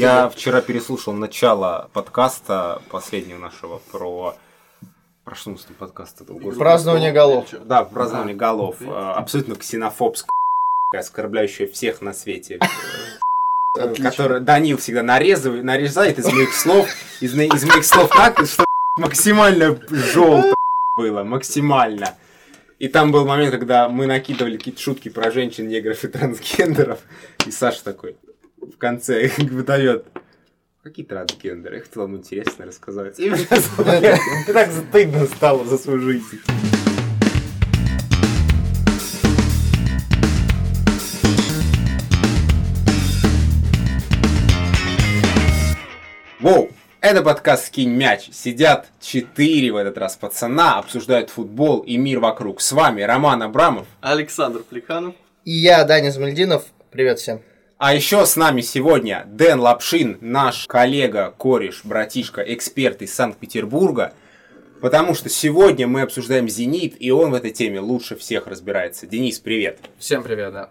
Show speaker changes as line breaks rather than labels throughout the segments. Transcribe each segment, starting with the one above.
Я вчера переслушал начало подкаста последнего нашего про про что у нас там подкаст?
Празднование голов.
Да, празднование голов. А, Абсолютно ксенофобская, оскорбляющая всех на свете. Который Данил всегда нарезывает, нарезает из моих слов, из, из моих слов так, что максимально желто было, максимально. И там был момент, когда мы накидывали какие-то шутки про женщин, негров и трансгендеров. И Саша такой в конце выдает. Какие трансгендеры? Я хотел вам интересно рассказать. И мне так стыдно стало за свою жизнь. Воу! Это подкаст «Скинь мяч». Сидят четыре в этот раз пацана, обсуждают футбол и мир вокруг. С вами Роман Абрамов.
Александр Плеханов.
И я, Даня Змальдинов. Привет всем.
А еще с нами сегодня Дэн Лапшин, наш коллега, кореш, братишка, эксперт из Санкт-Петербурга. Потому что сегодня мы обсуждаем «Зенит», и он в этой теме лучше всех разбирается. Денис, привет.
Всем привет, да.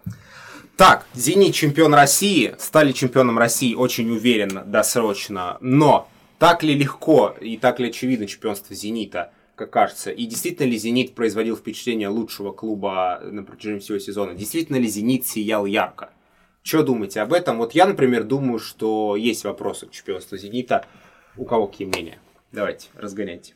Так, «Зенит» чемпион России, стали чемпионом России очень уверенно, досрочно, но так ли легко и так ли очевидно чемпионство «Зенита», как кажется? И действительно ли «Зенит» производил впечатление лучшего клуба на протяжении всего сезона? Действительно ли «Зенит» сиял ярко? Что думаете об этом? Вот я, например, думаю, что есть вопросы к чемпионству «Зенита». У кого какие мнения? Давайте, разгоняйте.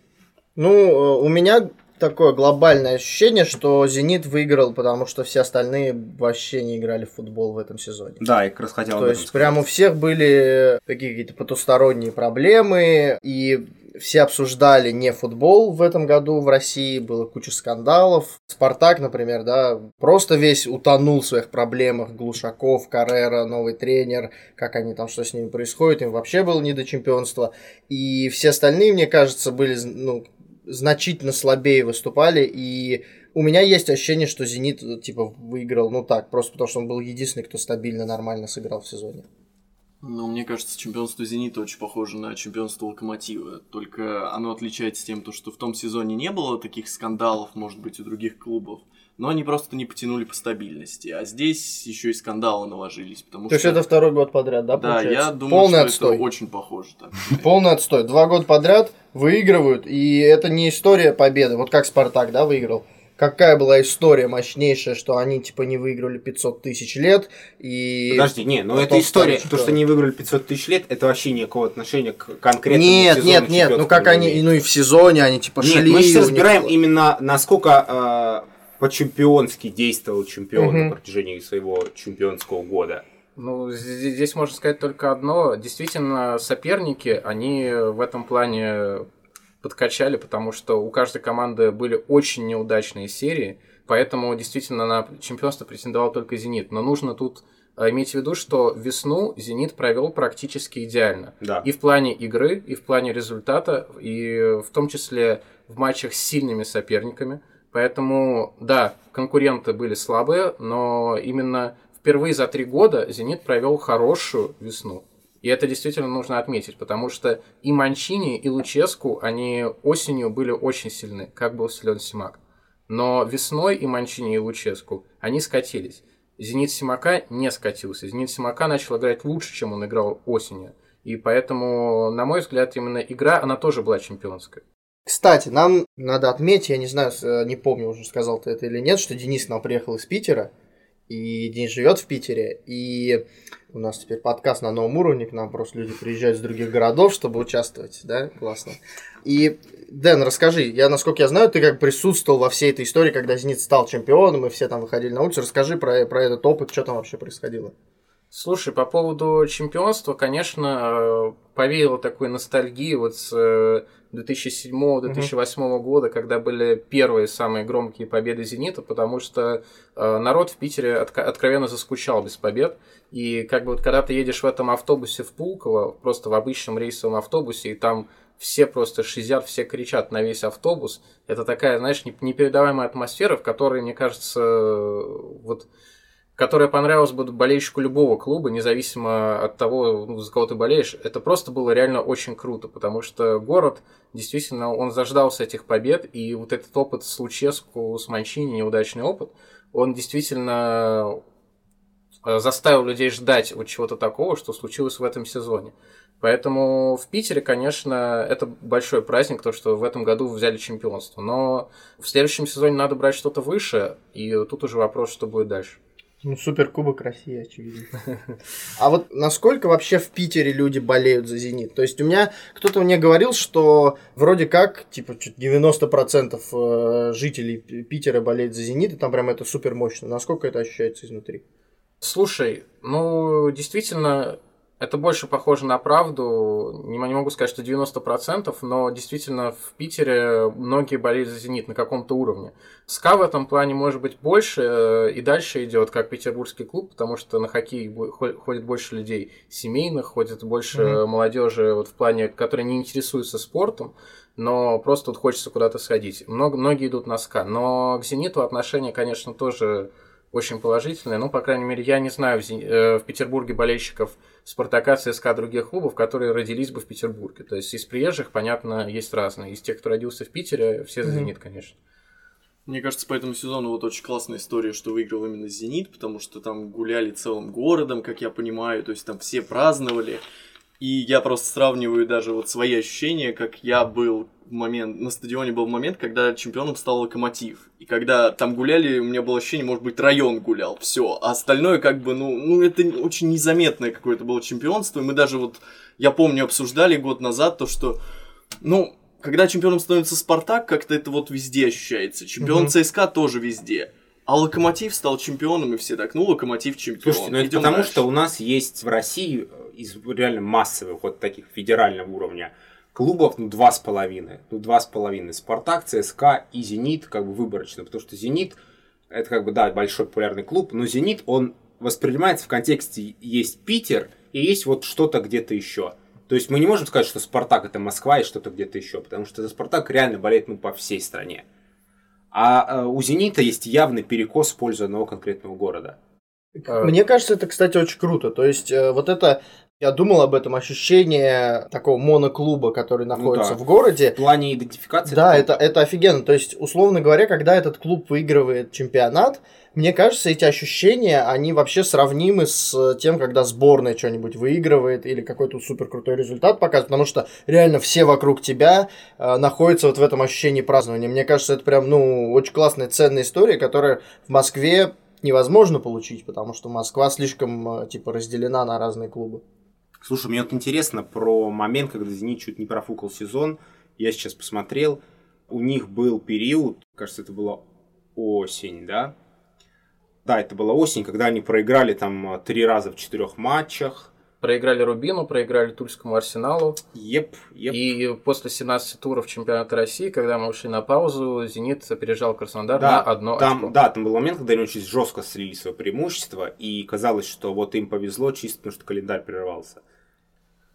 Ну, э, у меня такое глобальное ощущение, что «Зенит» выиграл, потому что все остальные вообще не играли в футбол в этом сезоне.
Да, я как раз хотел
То есть, прямо у всех были такие какие-то потусторонние проблемы, и все обсуждали не футбол в этом году в России, было куча скандалов. Спартак, например, да, просто весь утонул в своих проблемах. Глушаков, Каррера, новый тренер, как они там, что с ними происходит, им вообще было не до чемпионства. И все остальные, мне кажется, были, ну, значительно слабее выступали, и у меня есть ощущение, что «Зенит» типа выиграл, ну так, просто потому что он был единственный, кто стабильно, нормально сыграл в сезоне.
Ну, мне кажется, чемпионство «Зенита» очень похоже на чемпионство «Локомотива». Только оно отличается тем, что в том сезоне не было таких скандалов, может быть, у других клубов. Но они просто не потянули по стабильности. А здесь еще и скандалы наложились. Потому
То
что...
есть это второй год подряд, да,
Да,
получается?
я думаю,
Полный
что
отстой.
это очень похоже. Так.
Полный отстой. Два года подряд выигрывают, и это не история победы. Вот как Спартак, да, выиграл. Какая была история мощнейшая, что они типа не выиграли 500 тысяч лет и...
Подожди, не, ну это история,
стали
то, что не выиграли 500 тысяч лет, это вообще никакого отношения к конкретному
Нет,
сезону
нет, нет, ну как они,
имеет.
ну и в сезоне они типа
Нет,
шли.
мы сейчас
них
разбираем
было-
именно насколько э, по-чемпионски действовал чемпион
Мгм.
на протяжении своего чемпионского года.
Ну, здесь можно сказать только одно. Действительно, соперники, они в этом плане подкачали, потому что у каждой команды были очень неудачные серии, поэтому действительно на чемпионство претендовал только «Зенит». Но нужно тут э, иметь в виду, что весну «Зенит» провел практически идеально.
Да.
И в плане игры, и в плане результата, и в том числе в матчах с сильными соперниками. Поэтому, да, конкуренты были слабые, но именно впервые за три года «Зенит» провел хорошую весну. И это действительно нужно отметить, потому что и Манчини, и Луческу, они осенью были очень сильны, как был силен Симак. Но весной и Манчини, и Луческу, они скатились. «Зенит» Симака не скатился. «Зенит» Симака начал играть лучше, чем он играл осенью. И поэтому, на мой взгляд, именно игра, она тоже была чемпионская.
Кстати, нам надо отметить, я не знаю, э, не помню уже сказал ты это или нет, что Денис к нам приехал из Питера, и Денис живет в Питере, и у нас теперь подкаст на новом уровне, к нам просто люди приезжают из других городов, чтобы участвовать, да, классно. И, Дэн, расскажи, я, насколько я знаю, ты как присутствовал во всей этой истории, когда Зенит стал чемпионом, и все там выходили на улицу, расскажи про, про этот опыт, что там вообще происходило.
Слушай, по поводу чемпионства, конечно, э, повеяло такой ностальгии вот с э, 2007-2008 года, когда были первые самые громкие победы «Зенита», потому что э, народ в Питере откровенно заскучал без побед. И как бы вот когда ты едешь в этом автобусе в Пулково, просто в обычном рейсовом автобусе, и там все просто шизят, все кричат на весь автобус, это такая, знаешь, не- непередаваемая атмосфера, в которой, мне кажется, э, вот которая понравилась бы болельщику любого клуба, независимо от того, ну, за кого ты болеешь, это просто было реально очень круто, потому что город, действительно, он заждался этих побед, и вот этот опыт с Луческу, с Манчини, неудачный опыт, он действительно э, заставил людей ждать вот чего-то такого, что случилось в этом сезоне. Поэтому в Питере, конечно, это большой праздник, то, что в этом году взяли чемпионство. Но в следующем сезоне надо брать что-то выше, и тут уже вопрос, что будет дальше.
Ну, Суперкубок России, очевидно. А вот насколько вообще в Питере люди болеют за «Зенит»? То есть у меня кто-то мне говорил, что вроде как, типа, 90% э, жителей Питера болеют за «Зенит», и там прям это супер мощно. Насколько это ощущается изнутри?
Слушай, ну, действительно, это больше похоже на правду. Не, не могу сказать, что 90%, но действительно в Питере многие болеют за «Зенит» на каком-то уровне. СКА в этом плане может быть больше э, и дальше идет, как петербургский клуб, потому что на хоккей ходит больше людей семейных, ходит больше mm-hmm. молодежи вот в плане, которые не интересуются спортом, но просто вот хочется куда-то сходить. Много, многие идут на СКА, но к «Зениту» отношение, конечно, тоже очень положительное. Ну, по крайней мере, я не знаю в, э, в Петербурге болельщиков Спартака, ЦСКА, других клубов, которые родились бы в Петербурге. То есть из приезжих, понятно, есть разные. Из тех, кто родился в Питере, все за «Зенит», конечно.
Мне кажется, по этому сезону вот очень классная история, что выиграл именно «Зенит», потому что там гуляли целым городом, как я понимаю, то есть там все праздновали. И я просто сравниваю даже вот свои ощущения, как я был в момент, на стадионе был момент, когда чемпионом стал Локомотив. И когда там гуляли, у меня было ощущение, может быть, район гулял, все. А остальное как бы, ну, ну это очень незаметное какое-то было чемпионство. И мы даже вот, я помню, обсуждали год назад то, что, ну, когда чемпионом становится Спартак, как-то это вот везде ощущается. Чемпион угу. ЦСКА тоже везде. А Локомотив стал чемпионом, и все так, ну, Локомотив чемпион.
Слушайте, ну это потому, дальше. что у нас есть в России из реально массовых, вот таких федерального уровня клубов, ну, два с половиной. Ну, два с половиной. Спартак, ЦСКА и Зенит, как бы выборочно. Потому что Зенит, это как бы, да, большой популярный клуб, но Зенит, он воспринимается в контексте есть Питер и есть вот что-то где-то еще. То есть мы не можем сказать, что Спартак это Москва и что-то где-то еще, потому что за Спартак реально болеет ну, по всей стране. А э, у Зенита есть явный перекос в пользу одного конкретного города.
Мне кажется, это, кстати, очень круто. То есть, э, вот это я думал об этом ощущение такого моноклуба, который ну находится ну, да. в городе.
В плане идентификации.
Да, это, это офигенно. То есть, условно говоря, когда этот клуб выигрывает чемпионат, мне кажется, эти ощущения, они вообще сравнимы с тем, когда сборная что-нибудь выигрывает или какой-то супер крутой результат показывает, потому что реально все вокруг тебя э, находятся вот в этом ощущении празднования. Мне кажется, это прям, ну, очень классная, ценная история, которая в Москве невозможно получить, потому что Москва слишком, э, типа, разделена на разные клубы.
Слушай, мне вот интересно про момент, когда «Зенит» чуть не профукал сезон. Я сейчас посмотрел. У них был период, кажется, это была осень, да? Да, это была осень, когда они проиграли там три раза в четырех матчах.
Проиграли Рубину, проиграли Тульскому Арсеналу.
Еп, еп.
И после 17 туров чемпионата России, когда мы ушли на паузу, «Зенит» опережал Краснодар да, на одно
там,
очко.
Да, там был момент, когда они очень жестко слили свое преимущество, и казалось, что вот им повезло чисто потому, что календарь прервался.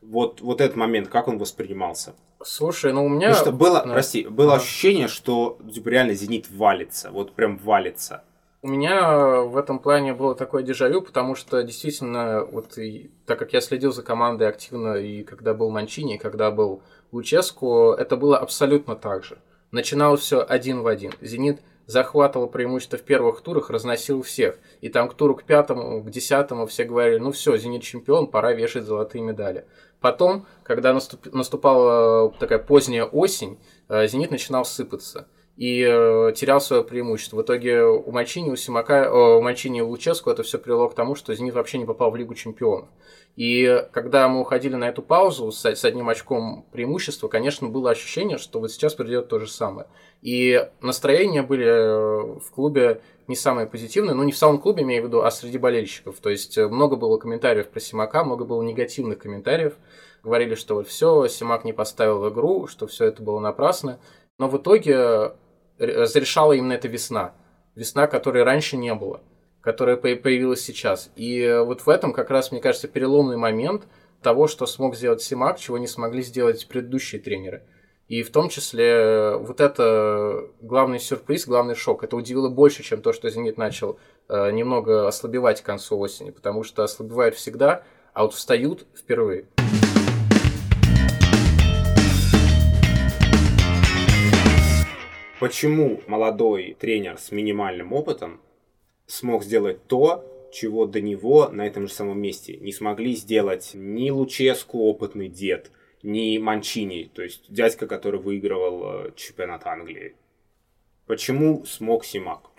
Вот, вот этот момент, как он воспринимался?
Слушай, ну у меня...
Потому что было, да. прости, было ага. ощущение, что типа, реально «Зенит» валится, вот прям валится.
У меня в этом плане было такое дежавю, потому что действительно, вот и, так как я следил за командой активно и когда был Манчини, и когда был Луческу, это было абсолютно так же. Начиналось все один в один. Зенит захватывал преимущество в первых турах, разносил всех. И там к туру к пятому, к десятому все говорили, ну все, Зенит чемпион, пора вешать золотые медали. Потом, когда наступ, наступала такая поздняя осень, э, Зенит начинал сыпаться и э, терял свое преимущество. В итоге у Мальчини, у Симака, э, у Мальчини и у Луческу это все привело к тому, что Зенит вообще не попал в Лигу чемпионов. И когда мы уходили на эту паузу с, с одним очком преимущества, конечно, было ощущение, что вот сейчас придет то же самое. И настроения были э, в клубе не самые позитивные, ну не в самом клубе, имею в виду, а среди болельщиков. То есть э, много было комментариев про Симака, много было негативных комментариев. Говорили, что вот все, Симак не поставил игру, что все это было напрасно. Но в итоге разрешала именно эта весна. Весна, которой раньше не было, которая появилась сейчас. И э, вот в этом как раз, мне кажется, переломный момент того, что смог сделать Симак, чего не смогли сделать предыдущие тренеры. И в том числе э, вот это главный сюрприз, главный шок. Это удивило больше, чем то, что «Зенит» начал э, немного ослабевать к концу осени, потому что ослабевают всегда, а вот встают впервые.
Почему молодой тренер с минимальным опытом смог сделать то, чего до него на этом же самом месте не смогли сделать ни Луческу, опытный дед, ни Манчини, то есть дядька, который выигрывал э, чемпионат Англии. Почему смог Симак?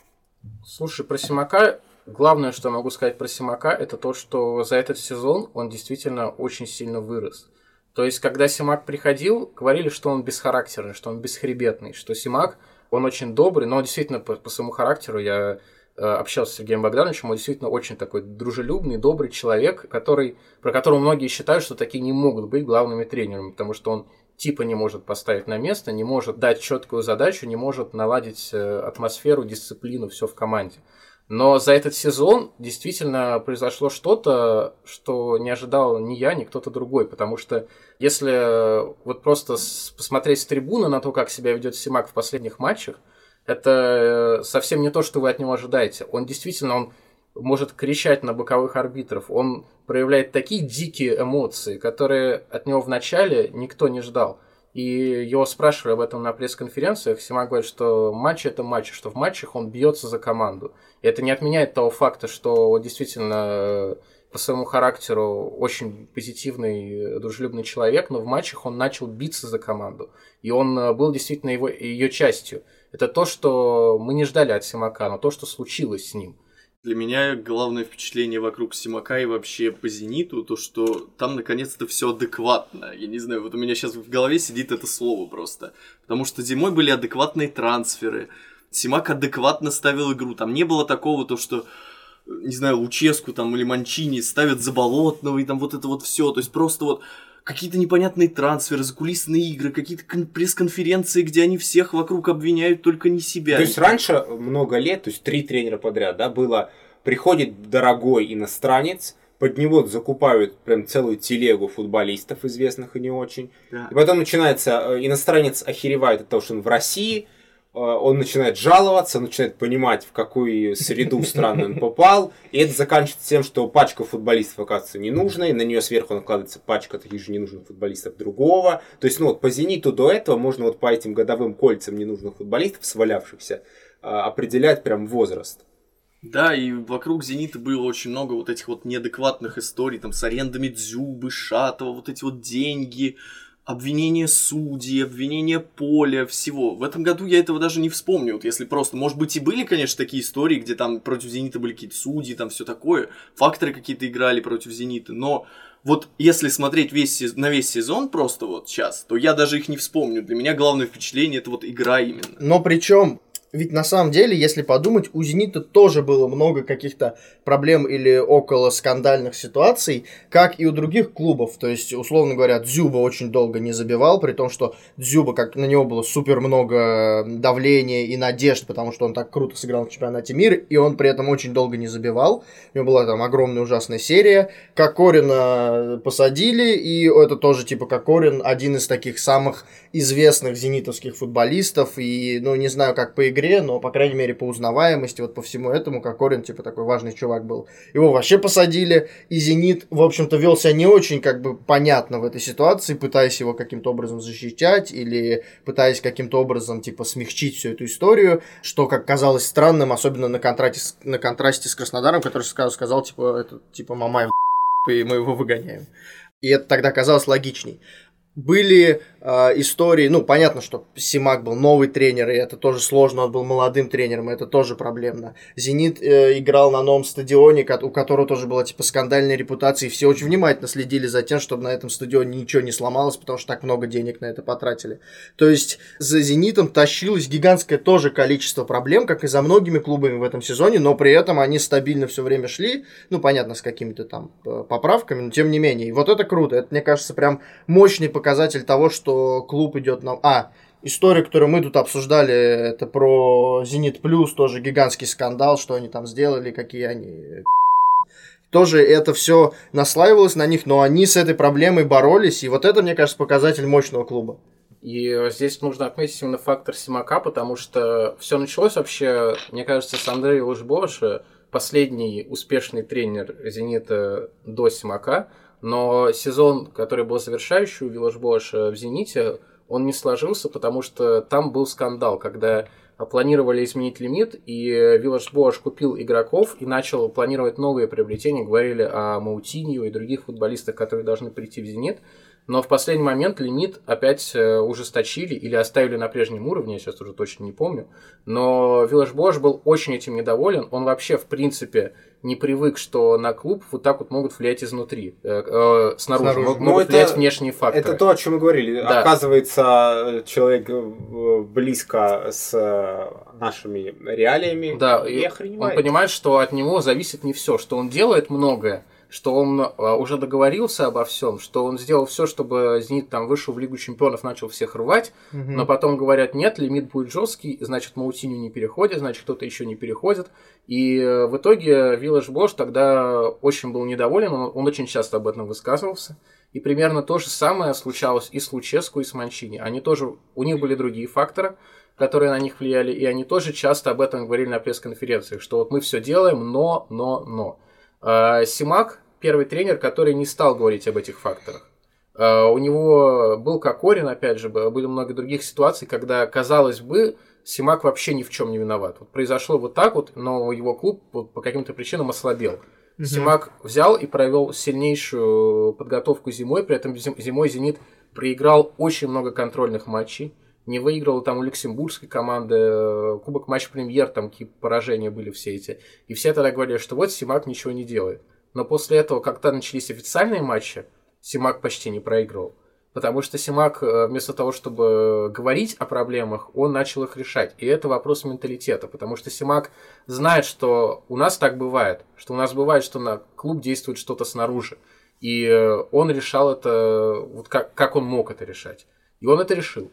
Слушай, про Симака главное, что могу сказать про Симака, это то, что за этот сезон он действительно очень сильно вырос. То есть, когда Симак приходил, говорили, что он бесхарактерный, что он бесхребетный, что Симак, он очень добрый, но действительно по, по своему характеру я э, общался с Сергеем Богдановичем, он действительно очень такой дружелюбный, добрый человек, который, про которого многие считают, что такие не могут быть главными тренерами, потому что он типа не может поставить на место, не может дать четкую задачу, не может наладить э, атмосферу, дисциплину, все в команде. Но за этот сезон действительно произошло что-то, что не ожидал ни я, ни кто-то другой. Потому что если вот просто посмотреть с трибуны на то, как себя ведет Симак в последних матчах, это совсем не то, что вы от него ожидаете. Он действительно, он может кричать на боковых арбитров, он проявляет такие дикие эмоции, которые от него вначале никто не ждал. И его спрашивали об этом на пресс-конференциях. Сима говорит, что матч это матч, что в матчах он бьется за команду. И это не отменяет того факта, что он действительно э, по своему характеру очень позитивный, дружелюбный человек, но в матчах он начал биться за команду. И он э, был действительно его, ее частью. Это то, что мы не ждали от Симака, но то, что случилось с ним –
для меня главное впечатление вокруг Симака и вообще по Зениту, то, что там наконец-то все адекватно. Я не знаю, вот у меня сейчас в голове сидит это слово просто. Потому что зимой были адекватные трансферы. Симак адекватно ставил игру. Там не было такого, то, что не знаю, Луческу там или Манчини ставят Заболотного и там вот это вот все. То есть просто вот какие-то непонятные трансферы, закулисные игры, какие-то пресс-конференции, где они всех вокруг обвиняют, только не себя.
То есть раньше много лет, то есть три тренера подряд, да, было, приходит дорогой иностранец, под него закупают прям целую телегу футболистов, известных и не очень. Да. И потом начинается, э, иностранец охеревает от того, что он в России, он начинает жаловаться, начинает понимать, в какую среду страны он попал, и это заканчивается тем, что пачка футболистов оказывается ненужной, на нее сверху накладывается пачка таких же ненужных футболистов другого. То есть, ну вот по «Зениту» до этого можно вот по этим годовым кольцам ненужных футболистов, свалявшихся, э, определять прям возраст.
Да, и вокруг «Зенита» было очень много вот этих вот неадекватных историй, там, с арендами Дзюбы, Шатова, вот эти вот деньги, обвинение судей, обвинение поля, всего. В этом году я этого даже не вспомню, вот если просто, может быть и были, конечно, такие истории, где там против Зенита были какие-то судьи, там все такое, факторы какие-то играли против Зенита, но вот если смотреть весь, на весь сезон просто вот сейчас, то я даже их не вспомню. Для меня главное впечатление это вот игра именно.
Но причем ведь на самом деле, если подумать, у «Зенита» тоже было много каких-то проблем или около скандальных ситуаций, как и у других клубов. То есть, условно говоря, Дзюба очень долго не забивал, при том, что Дзюба, как на него было супер много давления и надежд, потому что он так круто сыграл в чемпионате мира, и он при этом очень долго не забивал. У него была там огромная ужасная серия. Кокорина посадили, и это тоже типа Кокорин один из таких самых известных зенитовских футболистов, и, ну, не знаю, как по игре, но, по крайней мере, по узнаваемости, вот по всему этому, Кокорин, типа, такой важный чувак был. Его вообще посадили, и Зенит, в общем-то, вел себя не очень, как бы, понятно в этой ситуации, пытаясь его каким-то образом защищать, или пытаясь каким-то образом, типа, смягчить всю эту историю, что, как казалось странным, особенно на контрасте, на контрасте с Краснодаром, который сказал, сказал типа, это, типа, Мамаев, и мы его выгоняем. И это тогда казалось логичней были э, истории, ну, понятно, что Симак был новый тренер, и это тоже сложно, он был молодым тренером, и это тоже проблемно. Зенит э, играл на новом стадионе, у которого тоже была, типа, скандальная репутация, и все очень внимательно следили за тем, чтобы на этом стадионе ничего не сломалось, потому что так много денег на это потратили. То есть, за Зенитом тащилось гигантское тоже количество проблем, как и за многими клубами в этом сезоне, но при этом они стабильно все время шли, ну, понятно, с какими-то там э, поправками, но тем не менее. И вот это круто, это, мне кажется, прям мощный показатель показатель того, что клуб идет на... А, история, которую мы тут обсуждали, это про Зенит Плюс, тоже гигантский скандал, что они там сделали, какие они тоже это все наслаивалось на них, но они с этой проблемой боролись, и вот это, мне кажется, показатель мощного клуба.
И здесь нужно отметить именно фактор Симака, потому что все началось вообще, мне кажется, с Андрея Лужбоша, последний успешный тренер Зенита до Симака. Но сезон, который был завершающий у Виллаж Бош в «Зените», он не сложился, потому что там был скандал, когда планировали изменить лимит, и Village Bosch купил игроков и начал планировать новые приобретения. Говорили о Маутиньо и других футболистах, которые должны прийти в «Зенит». Но в последний момент лимит опять э, ужесточили или оставили на прежнем уровне, я сейчас уже точно не помню. Но Виллаж Бош был очень этим недоволен. Он вообще, в принципе, не привык, что на клуб вот так вот могут влиять изнутри, э, э, снаружи, снаружи. могут ну, это, влиять внешние факторы.
Это то, о чем мы говорили. Да. Оказывается, человек э, близко с нашими реалиями.
Да, и он понимает, что от него зависит не все, что он делает многое, что он а, уже договорился обо всем, что он сделал все, чтобы Зенит там вышел в Лигу Чемпионов, начал всех рвать, угу. но потом говорят, нет, лимит будет жесткий, значит, Маутиню не переходит, значит, кто-то еще не переходит. И э, в итоге Виллаж Бош тогда очень был недоволен, он, он очень часто об этом высказывался. И примерно то же самое случалось и с Луческу, и с Манчини. Они тоже, у них были другие факторы, которые на них влияли, и они тоже часто об этом говорили на пресс-конференциях, что вот мы все делаем, но, но, но. А, Симак первый тренер, который не стал говорить об этих факторах. А, у него был Кокорин, опять же, были много других ситуаций, когда, казалось бы, Симак вообще ни в чем не виноват. Вот произошло вот так вот, но его клуб по каким-то причинам ослабел. Угу. Симак взял и провел сильнейшую подготовку зимой, при этом зимой «Зенит» проиграл очень много контрольных матчей, не выиграл там у люксембургской команды, э, Кубок Матч Премьер, там какие поражения были все эти. И все тогда говорили, что вот Симак ничего не делает. Но после этого, когда начались официальные матчи, Симак почти не проигрывал. Потому что Симак, э, вместо того, чтобы говорить о проблемах, он начал их решать. И это вопрос менталитета. Потому что Симак знает, что у нас так бывает. Что у нас бывает, что на клуб действует что-то снаружи. И э, он решал это, вот как, как он мог это решать. И он это решил.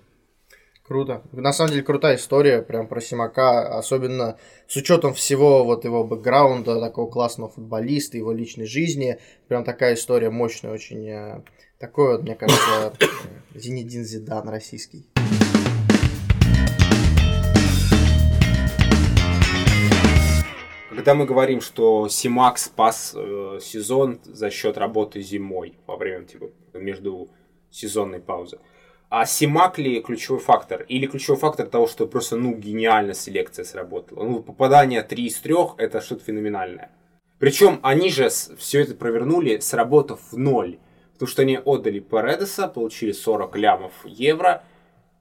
Круто. На самом деле крутая история прям про Симака, особенно с учетом всего вот его бэкграунда, такого классного футболиста, его личной жизни. Прям такая история мощная очень. Э, такой вот, мне кажется, Зинедин Зидан российский.
Когда мы говорим, что Симак спас э, сезон за счет работы зимой во время типа между сезонной паузы, а Симак ли ключевой фактор? Или ключевой фактор того, что просто, ну, гениально селекция сработала? Ну, попадание 3 из 3 это что-то феноменальное. Причем они же все это провернули, сработав в ноль. Потому что они отдали Паредеса, получили 40 лямов евро,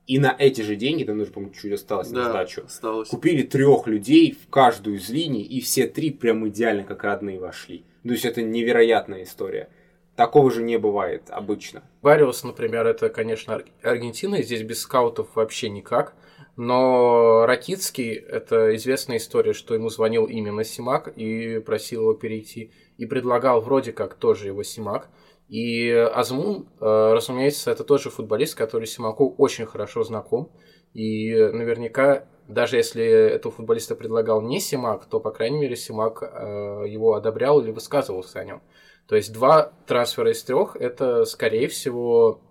и на эти же деньги, там уже, по-моему, чуть осталось да, на сдачу, осталось. купили трех людей в каждую из линий, и все три прям идеально как родные вошли. То есть это невероятная история. Такого же не бывает обычно.
Бариус, например, это, конечно, Аргентина, здесь без скаутов вообще никак. Но Ракицкий, это известная история, что ему звонил именно Симак и просил его перейти. И предлагал вроде как тоже его Симак. И Азмун, э, разумеется, это тоже футболист, который Симаку очень хорошо знаком. И наверняка, даже если этого футболиста предлагал не Симак, то, по крайней мере, Симак э, его одобрял или высказывался о нем. То есть два трансфера из трех это, скорее всего,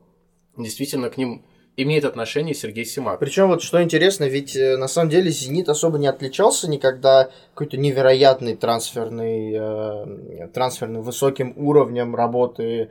действительно к ним имеет отношение Сергей Симак.
Причем вот что интересно, ведь э, на самом деле Зенит особо не отличался никогда какой-то невероятный трансферный, э, трансферным высоким уровнем работы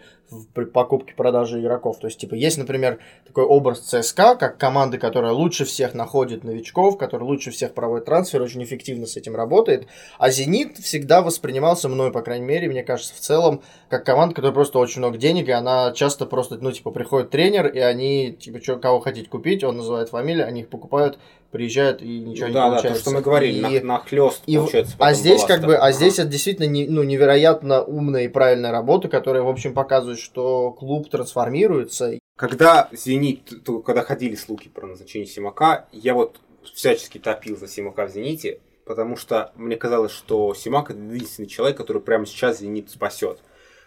при покупке продаже игроков. То есть, типа, есть, например, такой образ ЦСКА, как команды, которая лучше всех находит новичков, которая лучше всех проводит трансфер, очень эффективно с этим работает. А Зенит всегда воспринимался мной, по крайней мере, мне кажется, в целом, как команда, которая просто очень много денег, и она часто просто, ну, типа, приходит тренер, и они, типа, что, кого хотите купить, он называет фамилию, они их покупают, приезжают и ничего ну, не да, получается. Да, то,
что мы говорили, и, на, нахлёст,
и, получается. А здесь как бы, а здесь это действительно не, ну, невероятно умная и правильная работа, которая, в общем, показывает, что клуб трансформируется.
Когда Зенит, когда ходили слухи про назначение Симака, я вот всячески топил за Симака в Зените, потому что мне казалось, что Симак это единственный человек, который прямо сейчас Зенит спасет.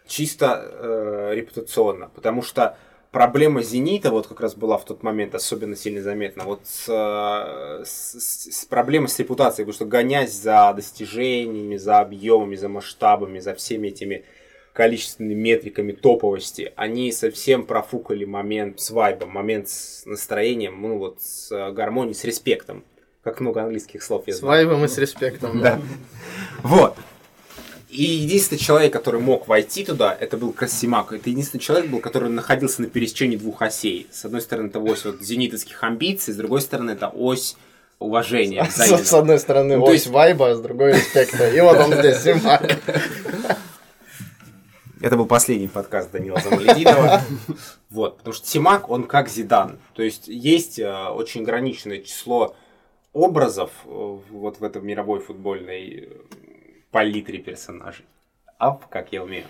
Чисто э, репутационно, потому что проблема «Зенита» вот как раз была в тот момент особенно сильно заметна. Вот с, с, с проблемой с репутацией, потому что гонясь за достижениями, за объемами, за масштабами, за всеми этими количественными метриками топовости, они совсем профукали момент с вайбом, момент с настроением, ну вот с гармонией, с респектом. Как много английских слов я
знаю. С вайбом и с респектом,
да. Вот. И единственный человек, который мог войти туда, это был Кассимак. Это единственный человек был, который находился на пересечении двух осей. С одной стороны, это ось вот зенитовских амбиций, с другой стороны, это ось уважения
С, с одной стороны,
Ну,
ось
есть-
вайба, а с другой респекта. И вот он здесь, Симак.
Это был последний подкаст Данила Замалединова. Вот, потому что Симак, он как Зидан. То есть есть э, очень ограниченное число образов э, вот в этом мировой футбольной э, палитре персонажей. Ап, как я умею.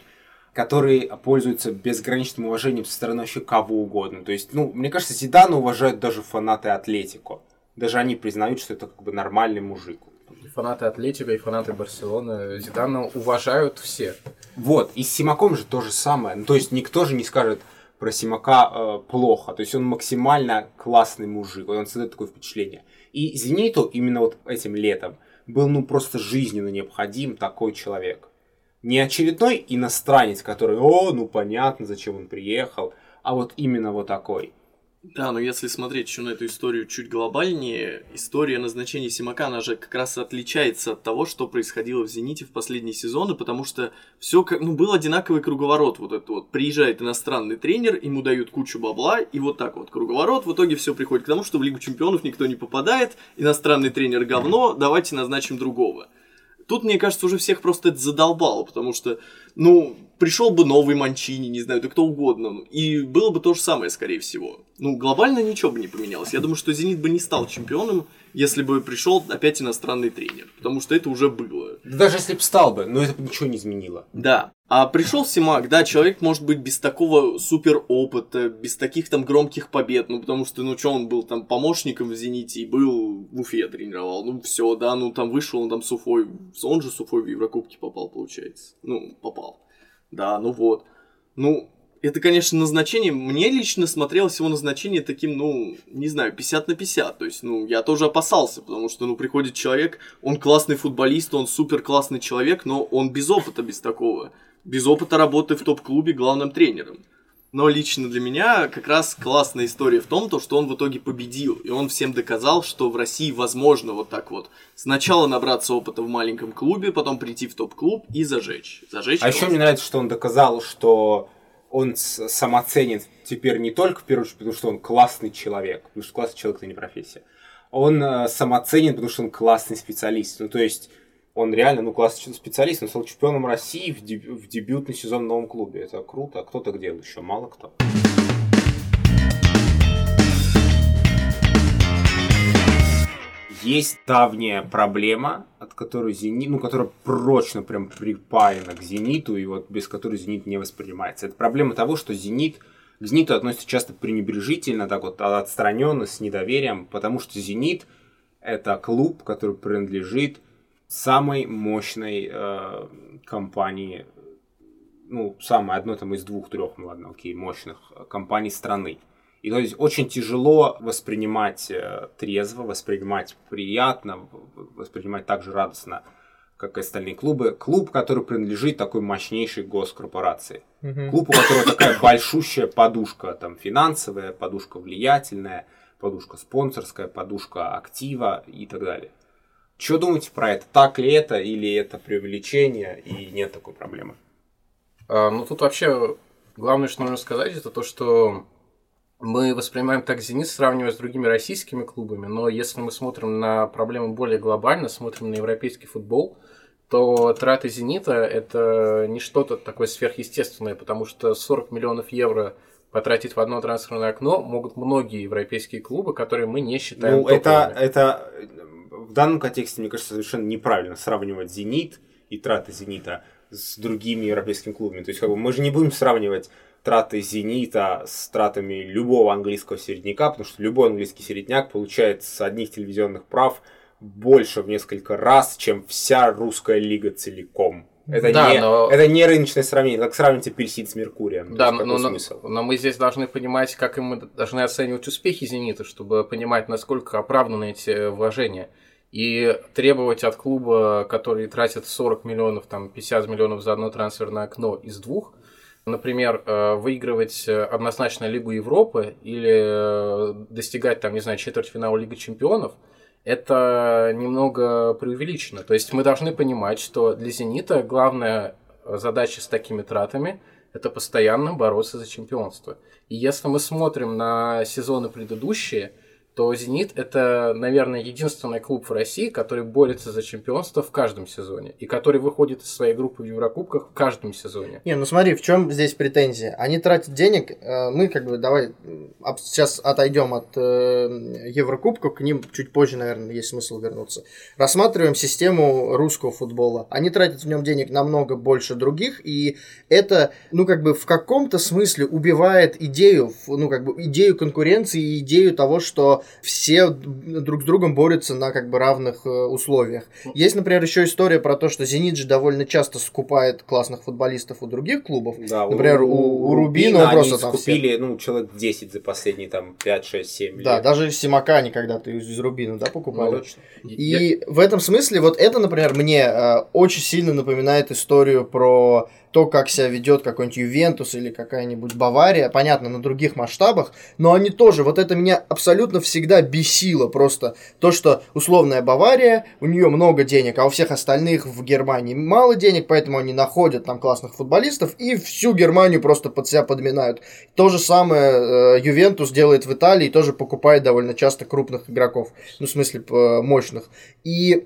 Которые пользуются безграничным уважением со стороны вообще кого угодно. То есть, ну, мне кажется, Зидана уважают даже фанаты Атлетико. Даже они признают, что это как бы нормальный мужик.
И фанаты Атлетика, и фанаты Барселоны Зидана уважают все.
Вот, и с Симаком же то же самое. Ну, то есть никто же не скажет про Симака э, плохо. То есть он максимально классный мужик. Он создает такое впечатление. И Зениту именно вот этим летом был ну просто жизненно необходим такой человек. Не очередной иностранец, который, о, ну понятно, зачем он приехал, а вот именно вот такой.
Да, но если смотреть еще на эту историю чуть глобальнее, история назначения Симака, она же как раз отличается от того, что происходило в «Зените» в последние сезоны, потому что все как, ну, был одинаковый круговорот вот этот вот. Приезжает иностранный тренер, ему дают кучу бабла, и вот так вот круговорот, в итоге все приходит к тому, что в Лигу Чемпионов никто не попадает, иностранный тренер говно, давайте назначим другого. Тут, мне кажется, уже всех просто это задолбало, потому что, ну, пришел бы новый Манчини, не знаю, да кто угодно, ну, и было бы то же самое, скорее всего. Ну, глобально ничего бы не поменялось. Я думаю, что Зенит бы не стал чемпионом, если бы пришел опять иностранный тренер, потому что это уже было.
Да даже если бы стал бы, но это бы ничего не изменило.
Да. А пришел Симак, да, человек может быть без такого супер опыта, без таких там громких побед, ну потому что, ну что, он был там помощником в Зените и был в Уфе тренировал, ну все, да, ну там вышел, он там с Уфой, он же с Уфой в Еврокубке попал, получается. Ну, попал. Да, ну вот. Ну, это, конечно, назначение. Мне лично смотрелось его назначение таким, ну, не знаю, 50 на 50. То есть, ну, я тоже опасался, потому что, ну, приходит человек, он классный футболист, он супер классный человек, но он без опыта, без такого. Без опыта работы в топ-клубе главным тренером. Но лично для меня как раз классная история в том, то, что он в итоге победил. И он всем доказал, что в России возможно вот так вот. Сначала набраться опыта в маленьком клубе, потом прийти в топ-клуб и зажечь. Зажечь
А еще
класс.
мне нравится, что он доказал, что он самоценен теперь не только в первую очередь, потому что он классный человек, потому что классный человек это не профессия. Он э, самоценен, потому что он классный специалист. Ну, то есть, он реально, ну, классный специалист, он стал чемпионом России в, деб- в дебютный сезон в новом клубе. Это круто. А кто так делал еще? Мало кто. Есть давняя проблема, от которой Зенит, ну, которая прочно прям припаяна к Зениту, и вот без которой Зенит не воспринимается. Это проблема того, что Зенит к Зениту относится часто пренебрежительно, так вот отстраненно, с недоверием, потому что Зенит это клуб, который принадлежит самой мощной э, компании, ну, самой одной там из двух-трех, ну ладно, окей, мощных э, компаний страны. И то есть очень тяжело воспринимать э, трезво, воспринимать приятно, воспринимать так же радостно, как и остальные клубы. Клуб, который принадлежит такой мощнейшей госкорпорации.
Мгм.
Клуб, у которого такая большущая подушка там финансовая, подушка влиятельная, подушка спонсорская, подушка актива и так далее. Что думаете про это? Так ли это или это преувеличение и нет такой проблемы?
А, ну тут вообще главное, что нужно сказать, это то, что мы воспринимаем так «Зенит», сравнивая с другими российскими клубами, но если мы смотрим на проблему более глобально, смотрим на европейский футбол, то траты «Зенита» — это не что-то такое сверхъестественное, потому что 40 миллионов евро потратить в одно трансферное окно могут многие европейские клубы, которые мы не считаем
Ну, это,
топовыми.
это э, в данном контексте, мне кажется, совершенно неправильно сравнивать «Зенит» и траты «Зенита» с другими европейскими клубами. То есть, как бы, мы же не будем сравнивать траты «Зенита» с тратами любого английского середняка, потому что любой английский середняк получает с одних телевизионных прав больше в несколько раз, чем вся русская лига целиком. Это,
Да,
не,
но-
это не рыночное сравнение, как сравнить апельсин с Меркурием.
Да, но,
смысл?
но мы здесь должны понимать, как мы должны оценивать успехи «Зенита», чтобы понимать, насколько оправданы эти вложения. И требовать от клуба, который тратит 40 миллионов, там, 50 миллионов за одно трансферное окно из двух, например, э, выигрывать э, однозначно Лигу Европы или э, достигать, там, не знаю, четвертьфинала Лиги Чемпионов, это немного преувеличено. То есть мы должны понимать, что для «Зенита» главная задача с такими тратами – это постоянно бороться за чемпионство. И если мы смотрим на сезоны предыдущие, то «Зенит» — это, наверное, единственный клуб в России, который борется за чемпионство в каждом сезоне и который выходит из своей группы в Еврокубках в каждом сезоне.
Не, ну смотри, в чем здесь претензия? Они тратят денег, э, мы как бы, давай сейчас отойдем от э, Еврокубков, к ним чуть позже, наверное, есть смысл вернуться. Рассматриваем систему русского футбола. Они тратят в нем денег намного больше других, и это, ну как бы в каком-то смысле убивает идею, ну как бы идею конкуренции и идею того, что все друг с другом борются на как бы равных э, условиях. Есть, например, еще история про то, что Зенит же довольно часто скупает классных футболистов у других клубов.
Да,
например, у, у, у Рубина, Рубина
просто они там скупили, всех... ну, человек 10 за последние там 5, 6, 7 лет.
Да, даже Симака они когда-то из, из Рубина, да, покупали. Ну, точно. И Я... в этом смысле вот это, например, мне э, очень сильно напоминает историю про то, как себя ведет какой-нибудь Ювентус или какая-нибудь Бавария, понятно, на других масштабах, но они тоже, вот это меня абсолютно всегда бесило просто. То, что условная Бавария, у нее много денег, а у всех остальных в Германии мало денег, поэтому они находят там классных футболистов и всю Германию просто под себя подминают. То же самое э, Ювентус делает в Италии, тоже покупает довольно часто крупных игроков, ну, в смысле, мощных. И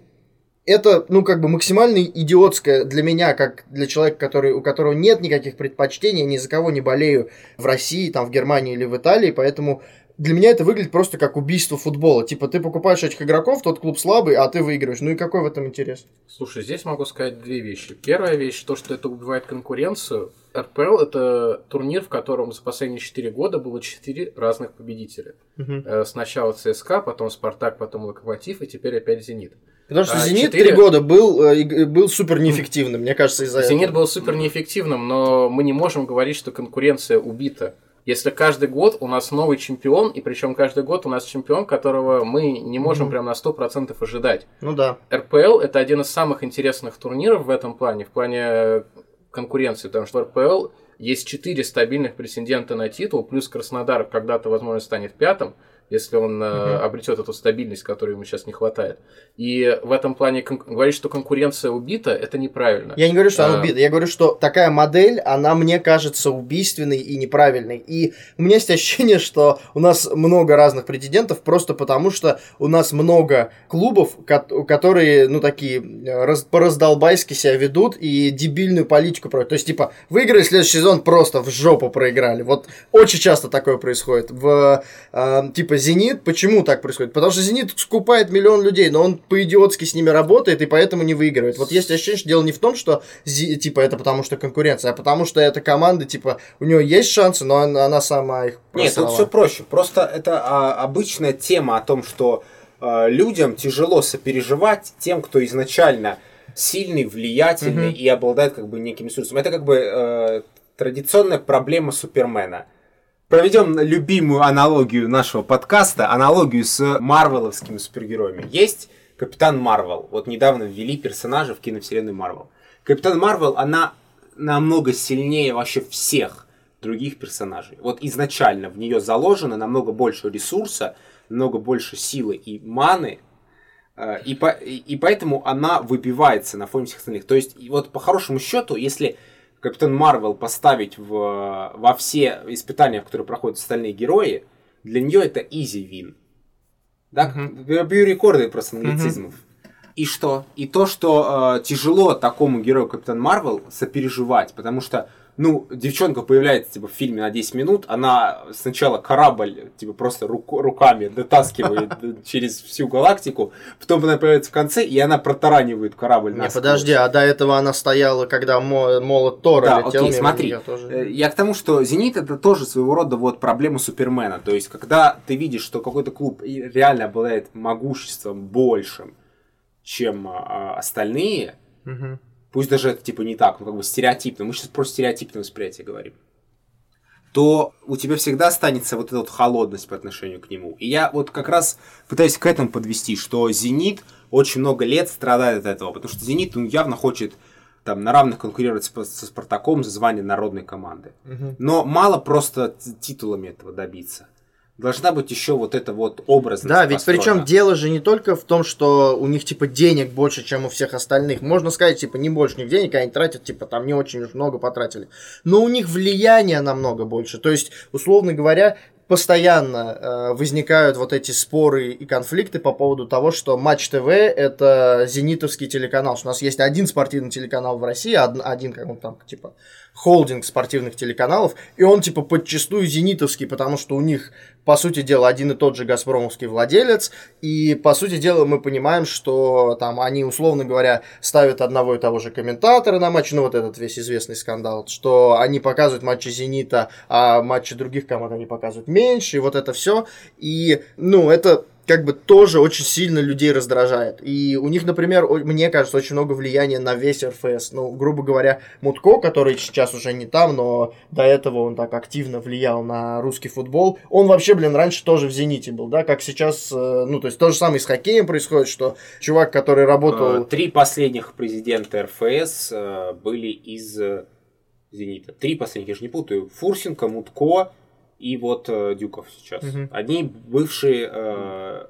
это, ну, как бы максимально идиотское для меня, как для человека, который, у которого нет никаких предпочтений, ни за кого не болею в России, там, в Германии или в Италии, поэтому для меня это выглядит просто как убийство футбола. Типа, ты покупаешь этих игроков, тот клуб слабый, а ты выигрываешь. Ну и какой в этом интерес?
Слушай, здесь могу сказать две вещи. Первая вещь, то, что это убивает конкуренцию. РПЛ – это турнир, в котором за последние 4 года было 4 разных победителя. Угу. Сначала ЦСКА, потом Спартак, потом Локомотив, и теперь опять Зенит.
Потому что а, Зенит 4... три года был, э, был супер неэффективным, мне кажется, из-за
Зенит этого. был супер неэффективным, но мы не можем говорить, что конкуренция убита. Если каждый год у нас новый чемпион, и причем каждый год у нас чемпион, которого мы не можем mm-hmm. прям на 100% ожидать.
Ну да.
РПЛ это один из самых интересных турниров в этом плане, в плане конкуренции, потому что РПЛ есть четыре стабильных претендента на титул, плюс Краснодар когда-то, возможно, станет пятым если он uh-huh. обретет эту стабильность, которой ему сейчас не хватает. И в этом плане кон- говорить, что конкуренция убита, это неправильно.
Я не говорю, что а... она убита. Я говорю, что такая модель, она мне кажется убийственной и неправильной. И у меня есть ощущение, что у нас много разных претендентов просто потому, что у нас много клубов, которые, ну, такие э, раз- по-раздолбайски себя ведут и дебильную политику проводят. То есть, типа, выиграли следующий сезон, просто в жопу проиграли. Вот очень часто такое происходит. В, э, типа, Зенит, почему так происходит? Потому что Зенит скупает миллион людей, но он по-идиотски с ними работает и поэтому не выигрывает. Вот есть ощущение, что дело не в том, что типа это потому что конкуренция, а потому что эта команда, типа, у нее есть шансы, но она, она сама их
Нет, тут все проще. Просто это а, обычная тема о том, что а, людям тяжело сопереживать тем, кто изначально сильный, влиятельный угу. и обладает как бы неким ресурсом. Это как бы э, традиционная проблема Супермена – проведем любимую аналогию нашего подкаста, аналогию с марвеловскими супергероями. Есть Капитан Марвел. Вот недавно ввели персонажа в киновселенную Марвел. Капитан Марвел, она намного сильнее вообще всех других персонажей. Вот изначально в нее заложено намного больше ресурса, намного больше силы и маны, э, и, по, и поэтому она выбивается на фоне всех остальных. То есть, вот по хорошему счету, если Капитан Марвел поставить в, во все испытания, которые проходят остальные герои, для нее это easy win. Да, uh-huh. бью рекорды просто англицизмов. Uh-huh. И что? И то, что э, тяжело такому герою Капитан Марвел сопереживать, потому что ну, девчонка появляется, типа, в фильме на 10 минут, она сначала корабль, типа, просто рук, руками дотаскивает через всю галактику, потом она появляется в конце, и она протаранивает корабль.
Не, подожди, а до этого она стояла, когда молот Тора
да, летел окей, смотри, тоже... Э, я к тому, что Зенит это тоже своего рода вот проблема Супермена, то есть, когда ты видишь, что какой-то клуб реально обладает могуществом большим, чем а, остальные, угу пусть даже это типа не так, ну как бы стереотипно, мы сейчас про стереотипное восприятие говорим, то у тебя всегда останется вот эта вот холодность по отношению к нему. И я вот как раз пытаюсь к этому подвести, что «Зенит» очень много лет страдает от этого, потому что «Зенит» ну, явно хочет там на равных конкурировать со Спартаком за звание народной команды. Угу. Но мало просто титулами этого добиться должна быть еще вот эта вот образность.
Да, ведь причем дело же не только в том, что у них типа денег больше, чем у всех остальных. Можно сказать, типа, не больше них денег, они тратят, типа, там не очень уж много потратили. Но у них влияние намного больше. То есть, условно говоря, постоянно э, возникают вот эти споры и конфликты по поводу того, что Матч ТВ это зенитовский телеканал, что у нас есть один спортивный телеканал в России, один, один как он там, типа, холдинг спортивных телеканалов, и он типа подчастую зенитовский, потому что у них, по сути дела, один и тот же газпромовский владелец, и, по сути дела, мы понимаем, что там они, условно говоря, ставят одного и того же комментатора на матч, ну вот этот весь известный скандал, что они показывают матчи «Зенита», а матчи других команд они показывают меньше, и вот это все, и, ну, это как бы тоже очень сильно людей раздражает. И у них, например, мне кажется, очень много влияния на весь РФС. Ну, грубо говоря, Мутко, который сейчас уже не там, но до этого он так активно влиял на русский футбол, он вообще, блин, раньше тоже в «Зените» был, да, как сейчас, э, ну, то есть то же самое с хоккеем происходит, что чувак, который работал...
Э, три последних президента РФС э, были из «Зенита». Три последних, я же не путаю. Фурсенко, Мутко и вот э, Дюков сейчас. Угу. Одни бывшие э,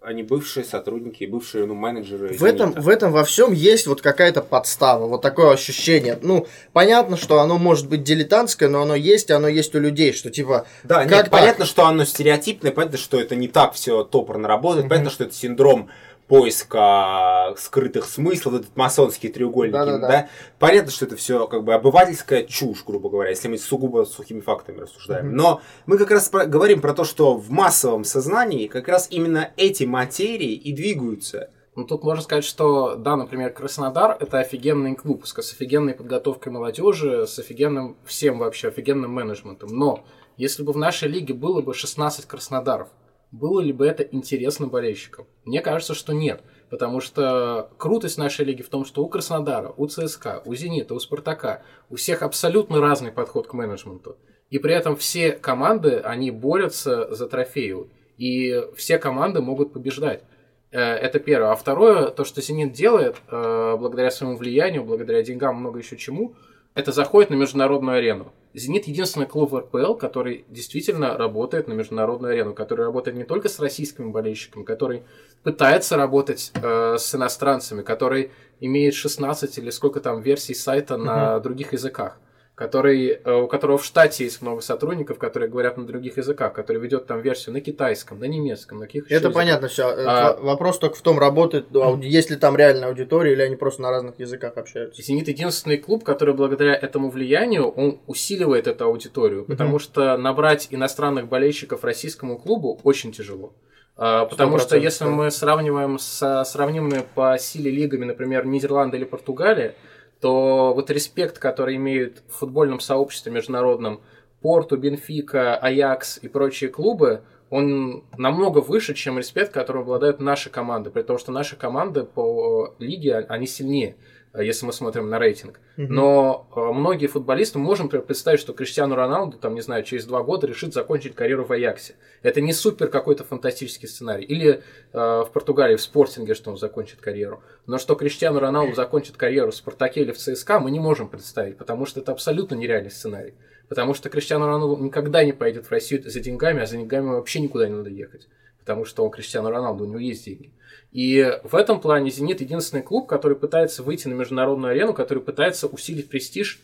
они бывшие сотрудники, бывшие ну, менеджеры.
В этом, в этом во всем есть вот какая-то подстава, вот такое ощущение. Ну, понятно, что оно может быть дилетантское, но оно есть, и оно есть у людей, что типа.
Да, как нет, понятно, что оно стереотипное, понятно, что это не так все топорно работает, угу. понятно, что это синдром поиска скрытых смыслов, этот масонский треугольник, да, да, да. Понятно, что это все как бы обывательская чушь, грубо говоря, если мы сугубо сухими фактами рассуждаем. Mm-hmm. Но мы как раз про- говорим про то, что в массовом сознании как раз именно эти материи и двигаются.
Ну, тут можно сказать, что, да, например, Краснодар – это офигенный клуб с офигенной подготовкой молодежи, с офигенным всем вообще, офигенным менеджментом. Но если бы в нашей лиге было бы 16 Краснодаров, было ли бы это интересно болельщикам? Мне кажется, что нет. Потому что крутость нашей лиги в том, что у Краснодара, у ЦСКА, у Зенита, у Спартака, у всех абсолютно разный подход к менеджменту. И при этом все команды, они борются за трофею. И все команды могут побеждать. Э, это первое. А второе, то, что Зенит делает, э, благодаря своему влиянию, благодаря деньгам, много еще чему, это заходит на международную арену. Зенит единственный клуб в РПЛ, который действительно работает на международную арену, который работает не только с российскими болельщиками, который пытается работать э, с иностранцами, который имеет 16 или сколько там версий сайта на uh-huh. других языках который, э, у которого в штате есть много сотрудников, которые говорят на других языках, который ведет там версию на китайском, на немецком, на каких
Это языках. понятно все. Э, а... Вопрос только в том, работает, есть ли там реальная аудитория, или они просто на разных языках общаются.
Зенит единственный клуб, который благодаря этому влиянию, он усиливает эту аудиторию, потому угу. что набрать иностранных болельщиков российскому клубу очень тяжело. А, потому что если мы сравниваем с сравнимыми по силе лигами, например, Нидерланды или Португалия, то вот респект, который имеют в футбольном сообществе международном Порту, Бенфика, Аякс и прочие клубы, он намного выше, чем респект, которым обладают наши команды, при том, что наши команды по лиге, они сильнее. Э, если мы смотрим на рейтинг. Но э, многие футболисты, мы можем представить, что Криштиану Роналду, там, не знаю, через два года решит закончить карьеру в Аяксе. Это не супер какой-то фантастический сценарий. Или э, в Португалии, в Спортинге, что он закончит карьеру. Но что Криштиану Роналду закончит карьеру в Спартаке или в ЦСКА, мы не можем представить, потому что это абсолютно нереальный сценарий. Потому что Криштиану Роналду никогда не поедет в Россию за деньгами, а за деньгами вообще никуда не надо ехать. Потому что он Криштиану Роналду, у него есть деньги. И в этом плане «Зенит» единственный клуб, который пытается выйти на международную арену, который пытается усилить престиж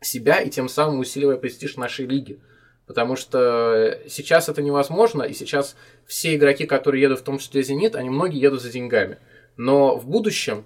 себя и тем самым усиливая престиж нашей лиги. Потому что сейчас это невозможно, и сейчас все игроки, которые едут, в том числе «Зенит», они многие едут за деньгами. Но в будущем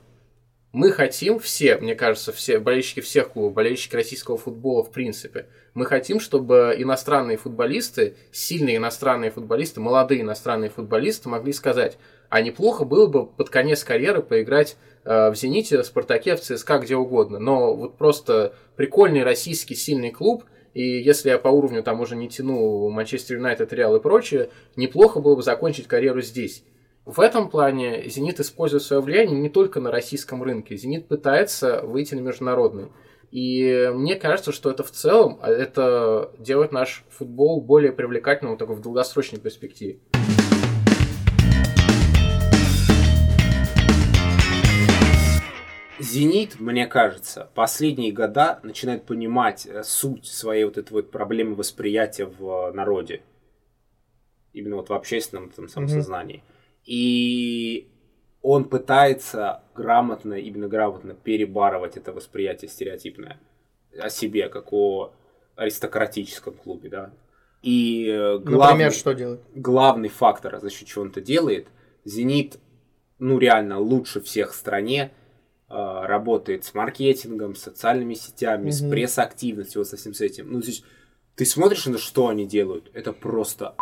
мы хотим все, мне кажется, все болельщики всех клубов, болельщики российского футбола в принципе, мы хотим, чтобы иностранные футболисты, сильные иностранные футболисты, молодые иностранные футболисты могли сказать, а неплохо было бы под конец карьеры поиграть э, в «Зените», «Спартаке», в ЦСКА, где угодно. Но вот просто прикольный российский сильный клуб, и если я по уровню там уже не тяну Манчестер Юнайтед, Реал и прочее, неплохо было бы закончить карьеру здесь. В этом плане «Зенит» использует свое влияние не только на российском рынке. «Зенит» пытается выйти на международный. И мне кажется, что это в целом, а это делает наш футбол более привлекательным только в долгосрочной перспективе.
Зенит, мне кажется, последние года начинает понимать э, суть своей вот этой вот проблемы восприятия в народе. Именно вот в общественном там, самосознании. Mm-hmm. И он пытается грамотно, именно грамотно перебарывать это восприятие стереотипное о себе, как о аристократическом клубе, да. И э,
Например,
главный,
что делать?
главный фактор, за счет чего он это делает, Зенит, ну реально лучше всех в стране, э, работает с маркетингом, с социальными сетями, с
Мгм.
пресс-активностью, вот со всем с этим. Ну, то есть, ты смотришь на что они делают, это просто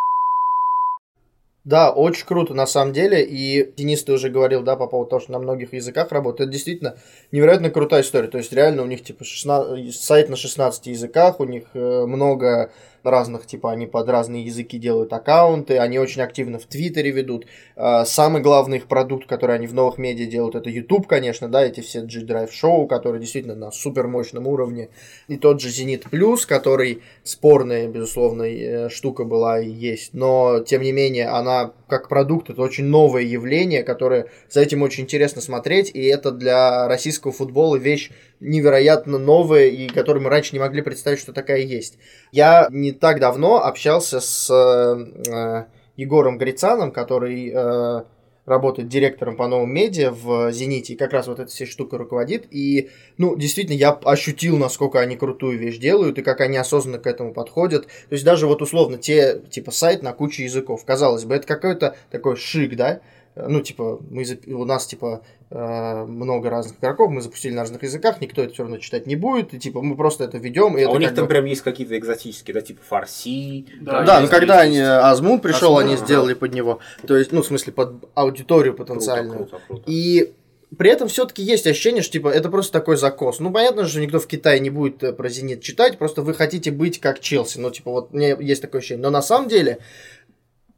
Да, очень круто на самом деле. И Денис, ты уже говорил, да, по поводу того, что на многих языках работает. Это действительно невероятно крутая история. То есть реально у них типа 16 сайт на 16 языках, у них э, много разных, типа, они под разные языки делают аккаунты, они очень активно в Твиттере ведут. Э, Самый главный их продукт, который они в новых медиа делают, это YouTube, конечно, да, эти все G-Drive шоу, которые действительно на супер мощном уровне. И тот же Зенит Плюс, который спорная, безусловно, э, штука была и есть, но, тем не менее, она как продукт, это очень новое явление, которое за этим очень интересно смотреть, и это для российского футбола вещь невероятно новая, и которую мы раньше не могли представить, что такая есть. Я не так давно общался с э, э, Егором Грицаном, который э, работает директором по новым медиа в «Зените», и как раз вот этой всей штукой руководит. И, ну, действительно, я ощутил, насколько они крутую вещь делают, и как они осознанно к этому подходят. То есть даже вот условно те, типа, сайт на куче языков. Казалось бы, это какой-то такой шик, да? Ну, типа, мы, зап- у нас, типа, э, много разных игроков, мы запустили на разных языках, никто это все равно читать не будет, и, типа, мы просто это ведем. И
А
это
у них там
бы-
прям есть какие-то экзотические, да, типа фарси.
Да,
Да, ну когда
есть,
они,
есть.
Азмун пришел,
Азмун,
они
ага.
сделали под него. То есть, ну, в смысле, под аудиторию
Круто,
потенциальную.
круто, круто.
И при этом все-таки есть ощущение, что типа это просто такой закос. Ну, понятно же, никто в Китае не будет э, про Зенит читать, просто вы хотите быть как Челси. Ну, типа, вот у меня есть такое ощущение. Но на самом деле,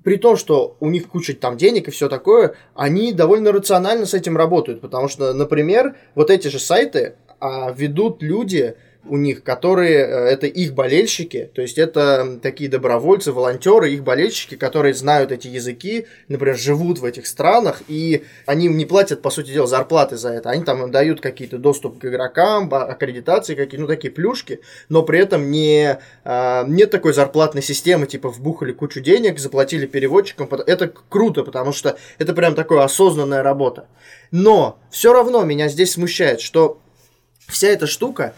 при том, что у них куча там денег и все такое, они довольно рационально с этим работают. Потому что, например, вот эти же сайты а, ведут люди у них, которые, э, это их болельщики, то есть это такие добровольцы, волонтеры, их болельщики, которые знают эти языки, например, живут в этих странах, и они не платят, по сути дела, зарплаты за это. Они там дают какие-то доступ к игрокам, аккредитации какие ну, такие плюшки, но при этом не, а, нет такой зарплатной системы, типа вбухали кучу денег, заплатили переводчикам. Это круто, потому что это прям такая осознанная работа. Но все равно меня здесь смущает, что вся эта штука,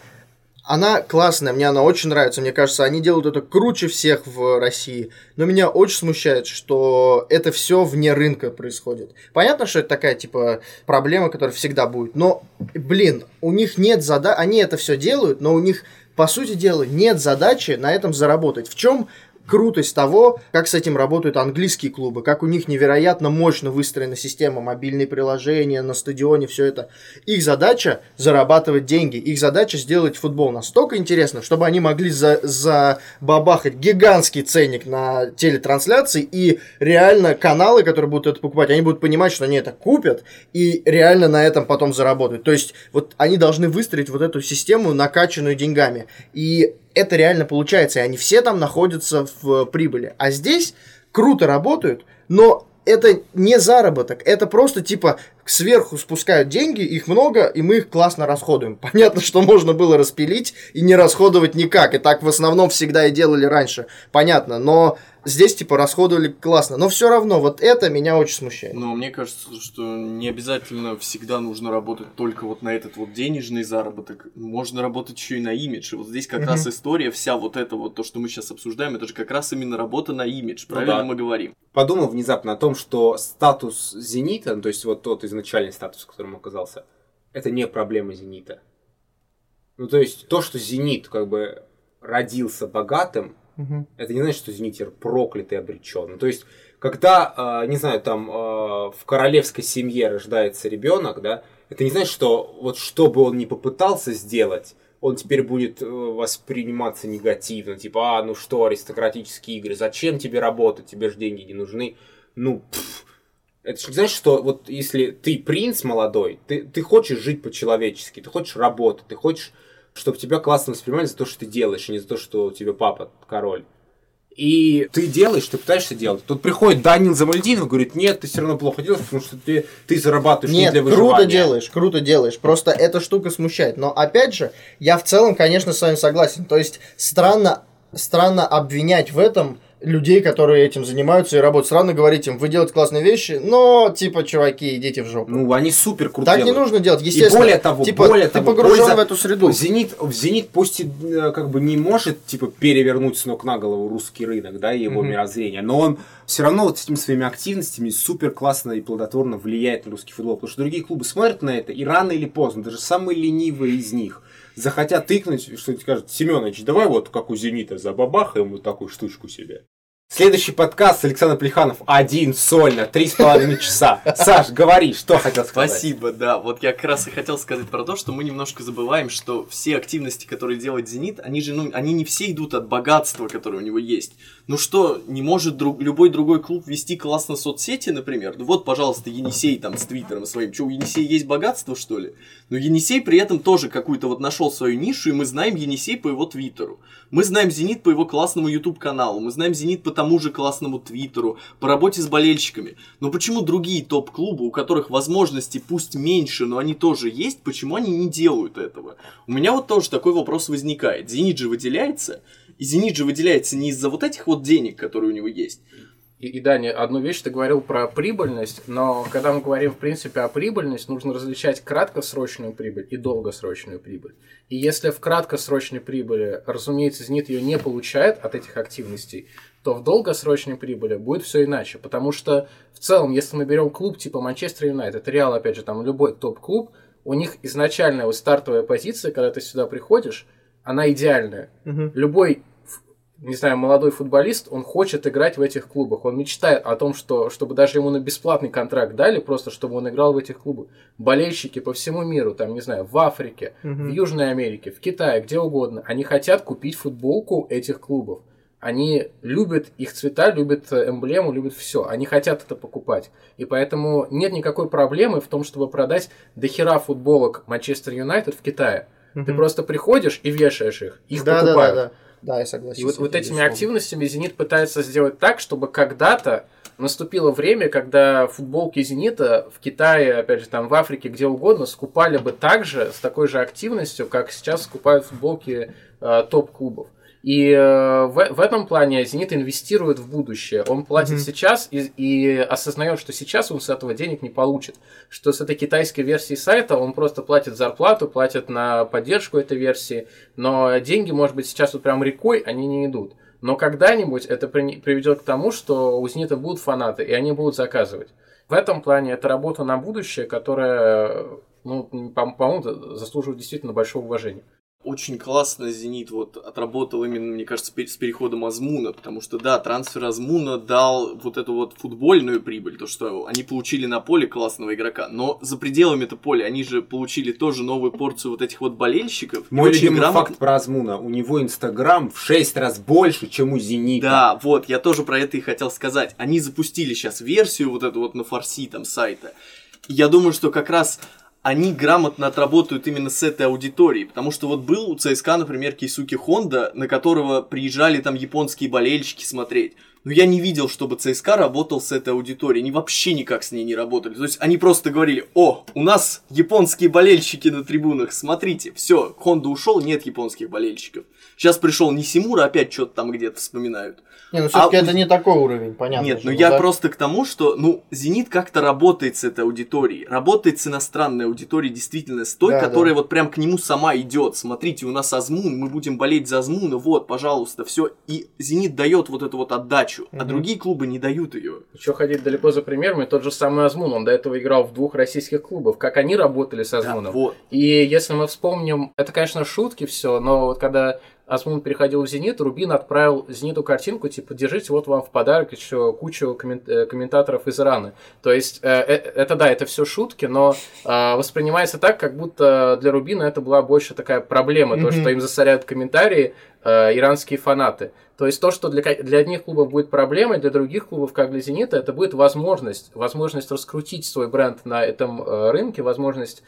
она классная, мне она очень нравится. Мне кажется, они делают это круче всех в России. Но меня очень смущает, что это все вне рынка происходит. Понятно, что это такая, типа, проблема, которая всегда будет. Но, блин, у них нет задачи, они это все делают, но у них, по сути дела, нет задачи на этом заработать. В чем крутость того, как с этим работают английские клубы, как у них невероятно мощно выстроена система, мобильные приложения на стадионе, все это. Их задача зарабатывать деньги, их задача сделать футбол настолько интересным, чтобы они могли за, забабахать гигантский ценник на телетрансляции, и реально каналы, которые будут это покупать, они будут понимать, что они это купят, и реально на этом потом заработают. То есть вот они должны выстроить вот эту систему, накачанную деньгами. И это реально получается, и они все там находятся в прибыли. А здесь круто работают, но это не заработок, это просто типа сверху спускают деньги, их много, и мы их классно расходуем. Понятно, что можно было распилить и не расходовать никак, и так в основном всегда и делали раньше, понятно, но здесь типа расходовали классно, но все равно вот это меня очень смущает.
Но мне кажется, что не обязательно всегда нужно работать только вот на этот вот денежный заработок. Можно работать еще и на имидж. И вот здесь как
Мгм.
раз история, вся вот эта вот, то, что мы сейчас обсуждаем, это же как раз именно работа на имидж. Правильно
да.
мы говорим?
Подумал внезапно о том, что статус Зенита, ну, то есть вот тот изначальный статус, в котором оказался, это не проблема Зенита. Ну, то есть то, что Зенит как бы родился богатым,
Мгм.
это не значит, что Зенитер проклятый обречен. Ну, то есть, когда, э, не знаю, там э, в королевской семье рождается ребенок, да, это не значит, что вот что бы он ни попытался сделать, он теперь будет э, восприниматься негативно. Типа, а, ну что, аристократические игры, зачем тебе работать, тебе же деньги не нужны. Ну, пф. это же не значит, что вот если ты принц молодой, ты, ты хочешь жить по-человечески, ты хочешь работать, ты хочешь, чтобы тебя классно воспринимали за то, что ты делаешь, а не за то, что у тебя папа король. И ты делаешь, ты пытаешься делать. Тут приходит Данил Замальдинов, говорит, нет, ты все равно плохо делаешь, потому что ты, ты зарабатываешь не
Нет,
для
круто
выживания.
делаешь, круто делаешь. Просто эта штука смущает. Но опять же, я в целом, конечно, с вами согласен. То есть странно, странно обвинять в этом людей, которые этим занимаются и работают. Странно говорить им, вы делаете классные вещи, но, типа, чуваки, идите в жопу.
Ну, они супер круто
так
делают.
не нужно делать, естественно.
И более того,
типа,
более
ты
того,
погружен
польза-
в эту среду.
Зенит, Зенит пусть и э, как бы не может типа перевернуть с ног на голову русский рынок, да, и его
Мгм.
мировоззрение, но он все равно вот с этими своими активностями супер классно и плодотворно влияет на русский футбол, потому что другие клубы смотрят на это и рано или поздно, даже самые ленивые из них захотят тыкнуть, что тебе скажут, Семенович, давай вот как у Зенита забабахаем вот такую штучку себе. Следующий подкаст Александр Плеханов один сольно, три с половиной часа. Саш, говори, что хотел сказать.
Спасибо, да. Вот я как раз и хотел сказать про то, что мы немножко забываем, что все активности, которые делает Зенит, они же, ну, они не все идут от богатства, которое у него есть. Ну что, не может друг, любой другой клуб вести классно соцсети, например? Ну вот, пожалуйста, Енисей там с твиттером своим. Что, у Енисея есть богатство, что ли? Но Енисей при этом тоже какую-то вот нашел свою нишу, и мы знаем Енисей по его твиттеру. Мы знаем Зенит по его классному YouTube каналу, мы знаем Зенит по тому же классному твиттеру, по работе с болельщиками. Но почему другие топ-клубы, у которых возможности пусть меньше, но они тоже есть, почему они не делают этого? У меня вот тоже такой вопрос возникает. Зенит же выделяется, и Зенит же выделяется не из-за вот этих вот денег, которые у него есть.
И, и Даня, одну вещь ты говорил про прибыльность, но когда мы говорим, в принципе, о прибыльности, нужно различать краткосрочную прибыль и долгосрочную прибыль. И если в краткосрочной прибыли, разумеется, Зенит ее не получает от этих активностей, то в долгосрочной прибыли будет все иначе. Потому что в целом, если мы берем клуб типа Манчестер Юнайтед, Реал, опять же, там любой топ-клуб, у них изначальная вот стартовая позиция, когда ты сюда приходишь, она идеальная.
Мгм.
Любой не знаю, молодой футболист, он хочет играть в этих клубах. Он мечтает о том, что, чтобы даже ему на бесплатный контракт дали, просто чтобы он играл в этих клубах. Болельщики по всему миру, там, не знаю, в Африке,
Мгм.
в Южной Америке, в Китае, где угодно, они хотят купить футболку этих клубов. Они любят их цвета, любят э, эмблему, любят все. Они хотят это покупать. И поэтому нет никакой проблемы в том, чтобы продать дохера футболок Манчестер Юнайтед в Китае. Ты
Мгм.
просто приходишь и вешаешь их. Их
да, да, да,
покупают.
да. Да, я согласен.
И вот, вот
этим,
этими
безусловно.
активностями Зенит пытается сделать так, чтобы когда-то наступило время, когда футболки Зенита в Китае, опять же, там в Африке, где угодно, скупали бы так же, с такой же активностью, как сейчас скупают футболки э, топ-клубов. И э, в, в этом плане Зенит инвестирует в будущее. Он платит
Мгм.
сейчас и, и осознает, что сейчас он с этого денег не получит. Что с этой китайской версии сайта он просто платит зарплату, платит на поддержку этой версии, но деньги, может быть, сейчас вот прям рекой они не идут. Но когда-нибудь это при- приведет к тому, что у Зенита будут фанаты, и они будут заказывать. В этом плане это работа на будущее, которая, ну, по- по-моему, заслуживает действительно большого уважения.
Очень классно Зенит вот отработал именно, мне кажется, с переходом Азмуна, потому что, да, трансфер Азмуна дал вот эту вот футбольную прибыль, то, что они получили на поле классного игрока, но за пределами это поля они же получили тоже новую порцию вот этих вот болельщиков.
Мой любимый
грамотно-
факт про Азмуна. У него Инстаграм в 6 раз больше, чем у Зенита.
Да, вот, я тоже про это и хотел сказать. Они запустили сейчас версию вот эту вот на фарси там сайта. Я думаю, что как раз они грамотно отработают именно с этой аудиторией. Потому что вот был у ЦСКА, например, Кейсуки Хонда, на которого приезжали там японские болельщики смотреть. Но я не видел, чтобы ЦСКА работал с этой аудиторией. Они вообще никак с ней не работали. То есть они просто говорили, о, у нас японские болельщики на трибунах, смотрите, все, Хонда ушел, нет японских болельщиков. Сейчас пришел Нисимура, опять что-то там где-то вспоминают.
Не, ну все-таки
А
это не такой уровень, понятно.
Нет, ну
ну
я
да.
просто к тому, что, ну, Зенит как-то работает с этой аудиторией, работает с иностранной аудиторией, действительно, с той,
Да,
которая
да.
вот прям к нему сама идет. Смотрите, у нас Азмун, мы будем болеть за Азмуна, вот, пожалуйста, все. И Зенит дает вот эту вот отдачу, а
Мгм.
другие клубы не дают ее.
Еще ходить далеко за примерами, тот же самый Азмун, он до этого играл в двух российских клубах. Как они работали с Азмуном?
вот.
И если мы вспомним, это, конечно, шутки все, но вот когда Азмун переходил в «Зенит», Рубин отправил «Зениту» картинку, типа, держите, вот вам в подарок еще кучу коммен- э, комментаторов из Ирана. То есть, э, э, это да, это все шутки, но э, воспринимается так, как будто для Рубина это была больше такая проблема, то,
Мгм.
что им засоряют комментарии э, иранские фанаты. То есть то, что для, для одних клубов будет проблемой, для других клубов, как для «Зенита», это будет возможность, возможность раскрутить свой бренд на этом э, рынке, возможность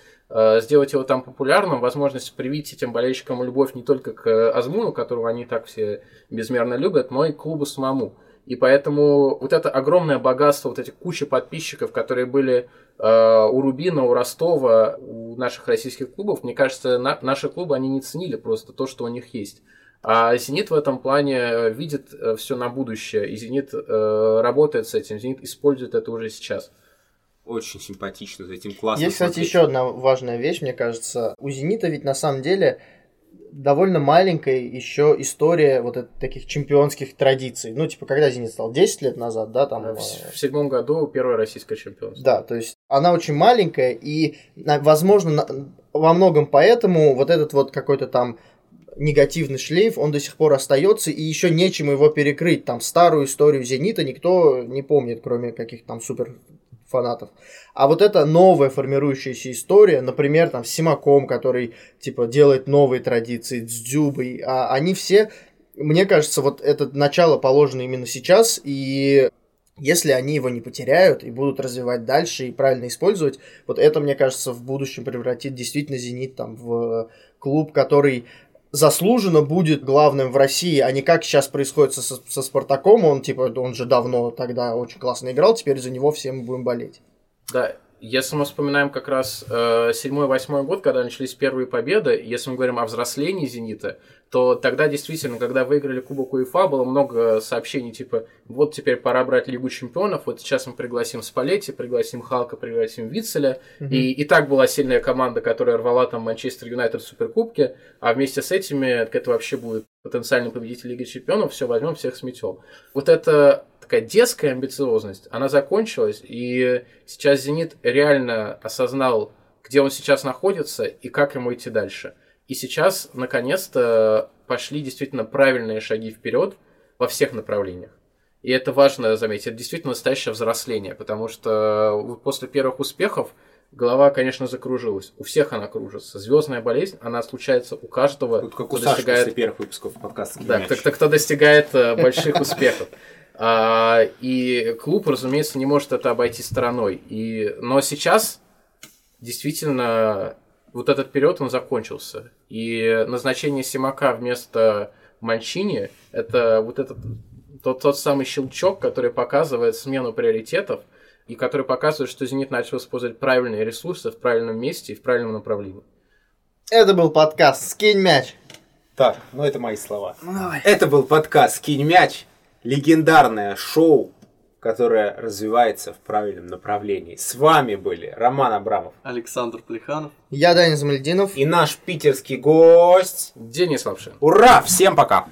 сделать его там популярным, возможность привить этим болельщикам любовь не только к э, Азмуну, которого они так все безмерно любят, но и к клубу самому. И поэтому вот это огромное богатство, вот эти куча подписчиков, которые были э, у Рубина, у Ростова, у наших российских клубов, мне кажется, на- наши клубы, они не ценили просто то, что у них есть. А «Зенит» в этом плане видит все на будущее, и «Зенит» работает с этим, «Зенит» использует это уже сейчас.
Очень симпатично, за этим классно
Есть, кстати, еще одна важная вещь, мне кажется. У «Зенита» ведь на самом деле довольно маленькая еще история вот это, таких чемпионских традиций. Ну, типа, когда «Зенит» стал? 10 лет назад, да? Там,
в, в седьмом году первое российское чемпионство.
Да, то есть она очень маленькая, и, возможно, во многом поэтому вот этот вот какой-то там негативный шлейф, он до сих пор остается, и еще нечем его перекрыть. Там старую историю Зенита никто не помнит, кроме каких-то там супер фанатов. А вот эта новая формирующаяся история, например, там с Симаком, который типа делает новые традиции, с Дзюбой, а они все, мне кажется, вот это начало положено именно сейчас, и если они его не потеряют и будут развивать дальше и правильно использовать, вот это, мне кажется, в будущем превратит действительно «Зенит» там в клуб, который заслуженно будет главным в России, а не как сейчас происходит со, со Спартаком, он типа, он же давно тогда очень классно играл, теперь за него все мы будем болеть.
Да, если мы вспоминаем как раз э, седьмой-восьмой год, когда начались первые победы, если мы говорим о взрослении «Зенита», то тогда действительно, когда выиграли Кубок УЕФА, было много сообщений типа «Вот теперь пора брать Лигу Чемпионов, вот сейчас мы пригласим Спалетти, пригласим Халка, пригласим Вицеля». Mm-hmm. И, и так была сильная команда, которая рвала там Манчестер Юнайтед в Суперкубке, а вместе с этими это вообще будет потенциальный победитель Лиги Чемпионов, все возьмем, всех сметем. Вот это такая детская амбициозность, она закончилась, и сейчас «Зенит» реально осознал, где он сейчас находится и как ему идти дальше. И сейчас, наконец-то, пошли действительно правильные шаги вперед во всех направлениях. И это важно заметить, это действительно настоящее взросление, потому что после первых успехов голова, конечно, закружилась. У всех она кружится. Звездная болезнь, она случается у каждого.
Тут как у Саши достигает... после первых выпусков подкаста.
Да, кто, кто, кто достигает э, больших успехов. А, и клуб, разумеется, не может это обойти стороной. И, но сейчас действительно вот этот период он закончился. И назначение Симака вместо Манчини это вот этот тот, тот самый щелчок, который показывает смену приоритетов и который показывает, что Зенит начал использовать правильные ресурсы в правильном месте и в правильном направлении.
Это был подкаст «Скинь мяч».
Так, ну это мои слова. Ой. Это был подкаст «Скинь мяч» легендарное шоу, которое развивается в правильном направлении. С вами были Роман Абрамов,
Александр Плеханов,
я Даня Замальдинов
и наш питерский гость
Денис Лапшин.
Ура! Всем пока!